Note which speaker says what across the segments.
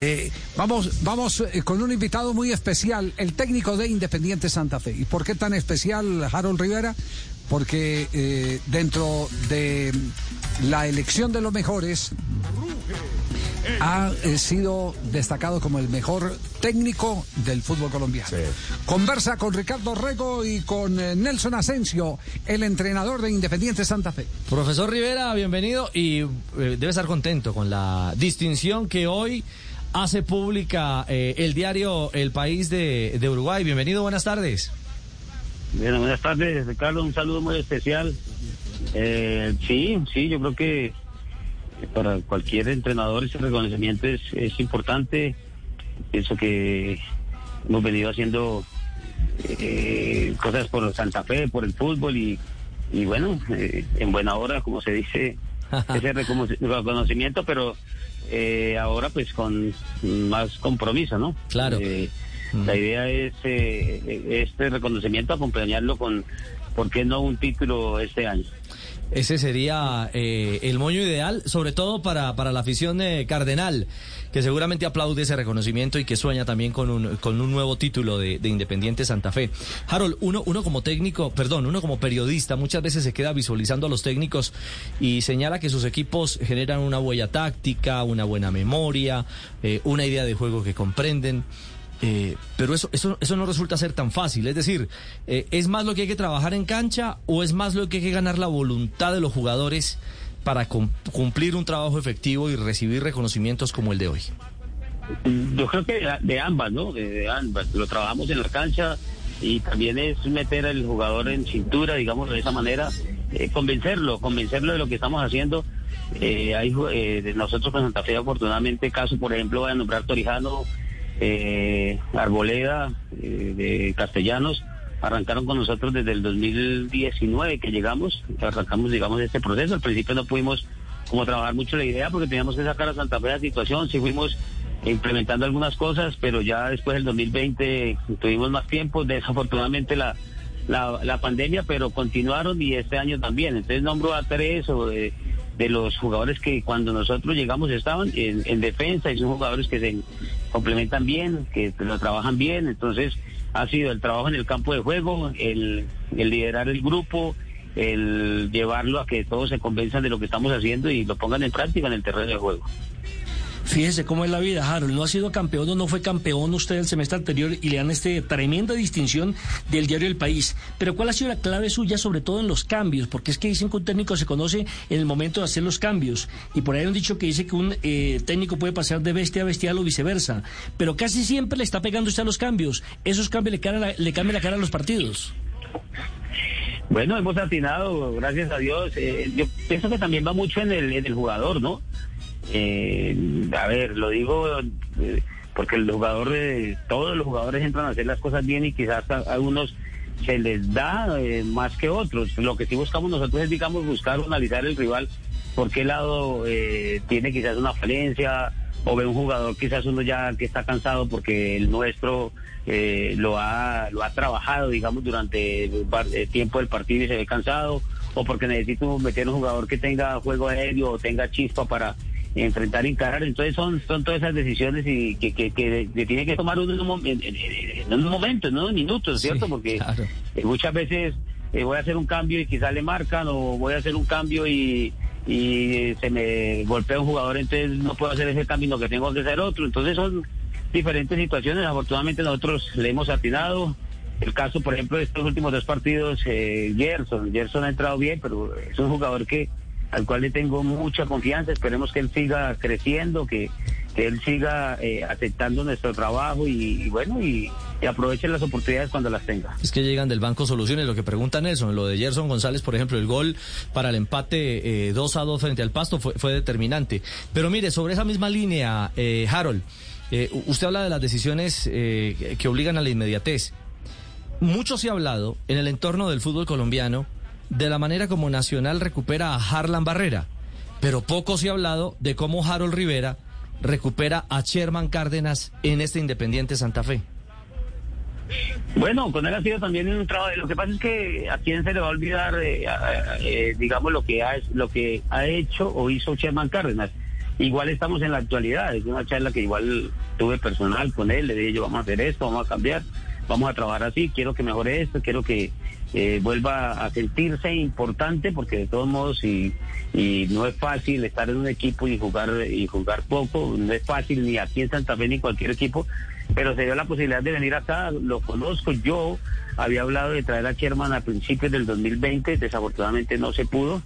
Speaker 1: Eh, vamos, vamos eh, con un invitado muy especial, el técnico de Independiente Santa Fe. ¿Y por qué tan especial Harold Rivera? Porque eh, dentro de la elección de los mejores ha eh, sido destacado como el mejor técnico del fútbol colombiano. Conversa con Ricardo Rego y con eh, Nelson Asensio, el entrenador de Independiente Santa Fe.
Speaker 2: Profesor Rivera, bienvenido y eh, debe estar contento con la distinción que hoy hace pública eh, el diario El País de, Uruguay. Bienvenido, buenas tardes.
Speaker 3: Bien, buenas tardes, Ricardo. Un saludo muy especial. Eh, sí, sí, yo creo que para cualquier entrenador ese reconocimiento es, importante. Pienso que hemos venido haciendo eh, cosas por Santa Fe, por el fútbol y, y bueno, eh, en buena hora, como se dice, ese recono- reconocimiento, pero eh, ahora pues con más compromiso, ¿no?
Speaker 2: Claro.
Speaker 3: Eh, La idea es eh, este reconocimiento acompañarlo con, ¿por qué no un título este año?
Speaker 2: Ese sería eh, el moño ideal, sobre todo para, para la afición de Cardenal, que seguramente aplaude ese reconocimiento y que sueña también con un, con un nuevo título de, de Independiente Santa Fe. Harold, uno, uno como técnico, perdón, uno como periodista muchas veces se queda visualizando a los técnicos y señala que sus equipos generan una huella táctica, una buena memoria, eh, una idea de juego que comprenden. Eh, pero eso, eso, eso no resulta ser tan fácil. Es decir, eh, ¿es más lo que hay que trabajar en cancha o es más lo que hay que ganar la voluntad de los jugadores para cum- cumplir un trabajo efectivo y recibir reconocimientos como el de hoy?
Speaker 3: Yo creo que de, ambas, ¿no? De, ambas. Lo trabajamos en la cancha y también es meter al jugador en cintura, digamos de esa manera, eh, convencerlo, convencerlo de lo que estamos haciendo. Eh, hay, eh, nosotros con Santa Fe, afortunadamente, caso, por ejemplo, voy a nombrar Torijano, eh, Arboleda, eh, de Castellanos, arrancaron con nosotros desde el 2019 que llegamos, arrancamos, digamos, este proceso. Al principio no pudimos como trabajar mucho la idea porque teníamos que sacar a Santa Fe la situación, sí fuimos implementando algunas cosas, pero ya después del 2020 tuvimos más tiempo, desafortunadamente la, la, la pandemia, pero continuaron y este año también. Entonces nombro a tres o de, de los jugadores que cuando nosotros llegamos estaban en, en defensa y son jugadores que se complementan bien, que lo trabajan bien, entonces ha sido el trabajo en el campo de juego, el, liderar el grupo, el llevarlo a que todos se convenzan de lo que estamos haciendo y lo pongan en práctica en el terreno de juego.
Speaker 4: Fíjese cómo es la vida, Harold. No ha sido campeón o no fue campeón usted el semestre anterior y le dan este tremenda distinción del diario El País. Pero ¿cuál ha sido la clave suya, sobre todo en los cambios? Porque es que dicen que un técnico se conoce en el momento de hacer los cambios. Y por ahí hay un dicho que dice que un eh, técnico puede pasar de bestia a bestial o viceversa. Pero casi siempre le está pegando usted a los cambios. Esos cambios le, cara- cambian la cara a los partidos.
Speaker 3: Bueno, hemos atinado, gracias a Dios. Eh, yo pienso que también va mucho en el, en el jugador, ¿no? Eh, a ver, lo digo eh, porque el jugador, eh, todos los jugadores entran a hacer las cosas bien y quizás a, algunos se les da eh, más que otros. Lo que sí buscamos nosotros es, digamos, buscar analizar el rival, por qué lado tiene quizás una falencia o ve un jugador quizás uno ya que está cansado porque el nuestro lo ha lo ha trabajado digamos durante el tiempo del partido y se ve cansado o porque necesito meter un jugador que tenga juego aéreo o tenga chispa para enfrentar encarar entonces son son todas esas decisiones y que, que, que- que tiene que tomar uno en un, en, en- en un momento en unos minutos cierto
Speaker 2: Sí,
Speaker 3: porque
Speaker 2: claro.
Speaker 3: eh, muchas veces eh, voy a hacer un cambio y quizás le marcan o voy a hacer un cambio y, y eh, se me golpea un jugador, entonces no puedo hacer ese cambio, sino que tengo que hacer otro. Entonces son diferentes situaciones. Afortunadamente nosotros le hemos atinado. El caso, por ejemplo, de estos últimos dos partidos, eh, Gerson. Gerson ha entrado bien, pero es un jugador que al cual le tengo mucha confianza. Esperemos que él siga creciendo, que, que él siga eh, aceptando nuestro trabajo y, bueno, y, y aproveche las oportunidades cuando las tenga.
Speaker 2: Es que llegan del banco soluciones, lo que pregunta Nelson, lo de Gerson González, por ejemplo, el gol para el empate eh, 2 a 2 frente al Pasto fue, fue determinante. Pero mire, sobre esa misma línea, eh, Harold, eh, usted habla de las decisiones eh, que obligan a la inmediatez. Mucho se ha hablado en el entorno del fútbol colombiano de la manera como Nacional recupera a Harlan Barrera, pero poco se ha hablado de cómo Harold Rivera recupera a Sherman Cárdenas en este Independiente Santa Fe.
Speaker 3: Bueno, con él ha sido también un trabajo. Lo que pasa es que a quién se le va a olvidar, eh, eh, digamos, lo que ha lo que ha hecho o hizo Sherman Cárdenas. igual estamos en la actualidad, es una charla que igual tuve personal con él, le dije yo vamos a hacer esto, vamos a cambiar, vamos a trabajar así, quiero que mejore esto, quiero que eh, vuelva a sentirse importante, porque de todos modos y, y no es fácil estar en un equipo y jugar y jugar poco, no es fácil ni aquí en Santa Fe ni cualquier equipo, pero se dio la posibilidad de venir acá, lo conozco, yo había hablado de traer a Sherman a principios del 2020, desafortunadamente no se pudo,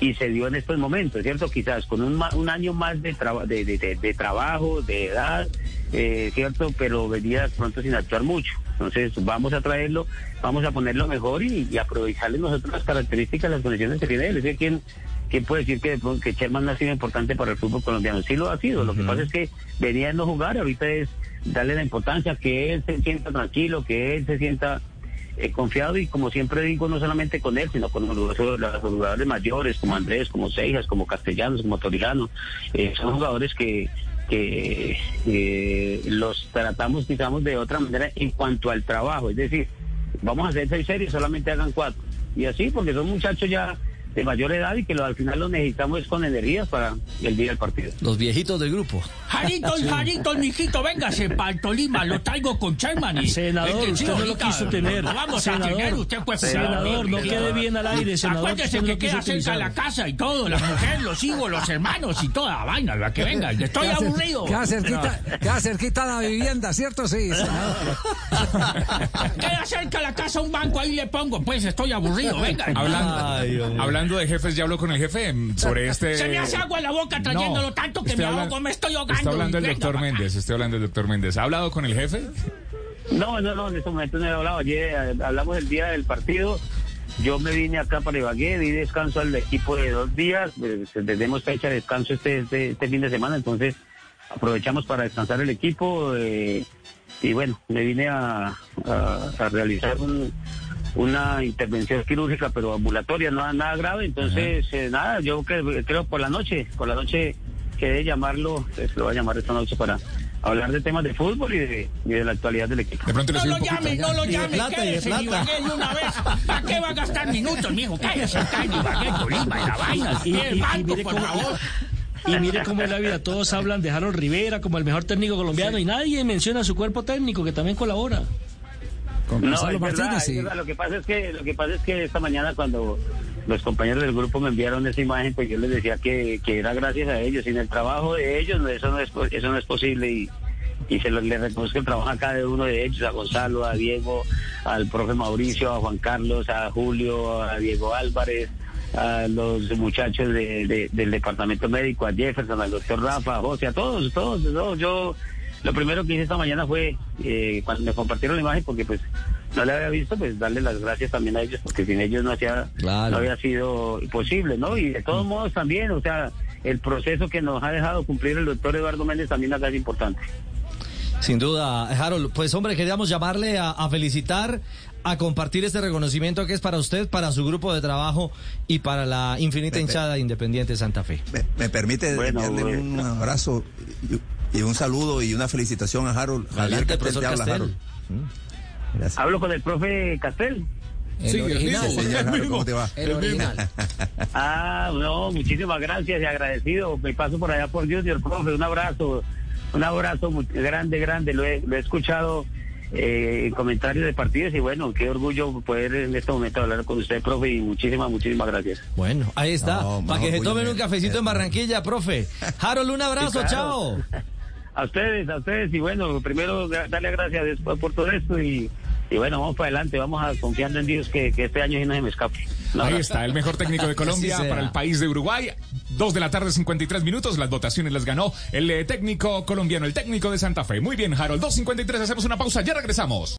Speaker 3: y se dio en estos momentos, ¿cierto? Quizás con un, un año más de, traba- de, de- de- de trabajo, de edad, eh, ¿cierto? Pero venía pronto sin actuar mucho. Entonces vamos a traerlo, vamos a ponerlo mejor y, y aprovecharle nosotros las características, las condiciones que tiene él. Es decir, ¿quién, quién puede decir que, que Sherman no ha sido importante para el fútbol colombiano? Sí lo ha sido, lo que pasa es que venía de no jugar, ahorita es darle la importancia, que él se sienta tranquilo, que él se sienta eh, confiado y como siempre digo, no solamente con él, sino con los, jugadores mayores como Andrés, como Seijas, como Castellanos, como Torijano. Eh, son jugadores que, que eh, los tratamos, digamos, de otra manera en cuanto al trabajo. Es decir, vamos a hacer seis series, solamente hagan cuatro. Y así, porque son muchachos ya de mayor edad y que lo- al final los necesitamos es con energías para el día del partido.
Speaker 2: Los viejitos del grupo.
Speaker 5: Jaritos, Jaritos, mijito, véngase para el Tolima, lo traigo con Sherman. y-
Speaker 4: Senador,
Speaker 5: es que
Speaker 4: usted no lo quiso tener.
Speaker 5: Lo vamos
Speaker 4: Senador,
Speaker 5: a tener, usted pues.
Speaker 4: senador, no quede bien al aire, senador,
Speaker 5: Acuérdese que
Speaker 4: lo
Speaker 5: queda cerca
Speaker 4: utilizar.
Speaker 5: la casa y todo, la mujer, los hijos, los hermanos y toda la vaina, la que venga, estoy aburrido.
Speaker 1: Queda cerquita, queda cerquita la vivienda, ¿cierto? Sí, senador.
Speaker 5: Queda cerca la casa un banco, ahí le pongo, pues estoy aburrido, venga.
Speaker 6: Hablando,
Speaker 2: Ay, hombre.
Speaker 6: Hablando de jefes, ya habló con el jefe mm, sobre este.
Speaker 5: Se me hace agua en la boca trayéndolo
Speaker 6: No,
Speaker 5: tanto que me
Speaker 6: hablan-
Speaker 5: ahogo, me estoy ahogando.
Speaker 6: Está hablando el doctor. Méndez, estoy hablando del doctor Méndez. ¿Ha hablado con el jefe?
Speaker 3: No, no, no, en este momento no he hablado. Ayer eh, hablamos el día del partido. Yo me vine acá para Ibagué, di descanso al equipo de dos días. pues, tenemos fecha de descanso este, este, este fin de semana, entonces aprovechamos para descansar el equipo. eh, y bueno, me vine a, a- a realizar un- una intervención quirúrgica, pero ambulatoria, no nada grave. Entonces, eh, nada, yo creo, creo por la noche, por la noche quedé llamarlo, pues, lo voy a llamar esta noche para hablar de temas de fútbol y de, y de la actualidad del equipo.
Speaker 6: De pronto le
Speaker 5: No lo llame, no lo llame,
Speaker 2: plata, y de
Speaker 5: quédese. Ibagué una vez. ¿Para qué va a gastar minutos, mijo? Cállese acá en Ibagué, Tolima, en la vaina.
Speaker 4: Y-
Speaker 5: el banco,
Speaker 4: mire
Speaker 5: por favor.
Speaker 4: Y mire cómo es la vida, todos hablan de Harold Rivera como el mejor técnico colombiano y nadie menciona su cuerpo técnico que también colabora.
Speaker 1: Con
Speaker 3: No, es verdad,
Speaker 1: Martínez,
Speaker 3: es verdad. Lo que pasa es que lo que pasa es que esta mañana cuando los compañeros del grupo me enviaron esa imagen, pues yo les decía que, que era gracias a ellos. Sin el trabajo de ellos, eso no es eso no es posible y y se lo, le reconozco el trabajo a cada uno de ellos, a Gonzalo, a Diego, al profe Mauricio, a Juan Carlos, a Julio, a Diego Álvarez, a los muchachos de- de- del departamento médico, a Jefferson, al doctor Rafa, a José, a todos, todos, todos. Yo lo primero que hice esta mañana fue, eh, cuando me compartieron la imagen, porque pues no le había visto, pues darle las gracias también a ellos, porque sin ellos no, hacía,
Speaker 2: Claro.
Speaker 3: no había sido posible, ¿no? Y de todos modos también, o sea, el proceso que nos ha dejado cumplir el doctor Eduardo Méndez también acá es importante.
Speaker 2: Sin duda, Harold. Pues hombre, queríamos llamarle a, a felicitar, a compartir este reconocimiento que es para usted, para su grupo de trabajo y para la infinita hinchada de Independiente Santa Fe.
Speaker 7: Me, me permite
Speaker 3: Bueno,
Speaker 7: enviarle
Speaker 3: bueno.
Speaker 7: un abrazo y un saludo y una felicitación a Harold. Javier Castel te habla,
Speaker 2: Castel.
Speaker 7: Harold. Gracias.
Speaker 3: Hablo con el profe Castel.
Speaker 6: Sí, el mismo.
Speaker 7: ¿cómo te va?
Speaker 1: El original.
Speaker 3: Ah, no, muchísimas gracias y agradecido. Me paso por allá por Junior, profe. Un abrazo, un abrazo muy grande, grande. Lo he, lo he escuchado eh, en comentarios de partidos y bueno, qué orgullo poder en este momento hablar con usted, profe. Y muchísimas, muchísimas gracias.
Speaker 2: Bueno, ahí está.
Speaker 7: No,
Speaker 2: para que se tomen un cafecito en Barranquilla, profe. Harold, un abrazo,
Speaker 3: Sí, claro.
Speaker 2: chao.
Speaker 3: A ustedes, a ustedes. Y bueno, primero darle gracias después por todo esto y, y bueno, vamos para adelante. Vamos a confiando en Dios que, que este año sí no se me escape.
Speaker 6: Ahí está, el mejor técnico de Colombia para el país de Uruguay. Dos de la tarde, 53 minutos. Las votaciones las ganó el eh, técnico colombiano, el técnico de Santa Fe. Muy bien, Harold. 2.53, hacemos una pausa, ya regresamos.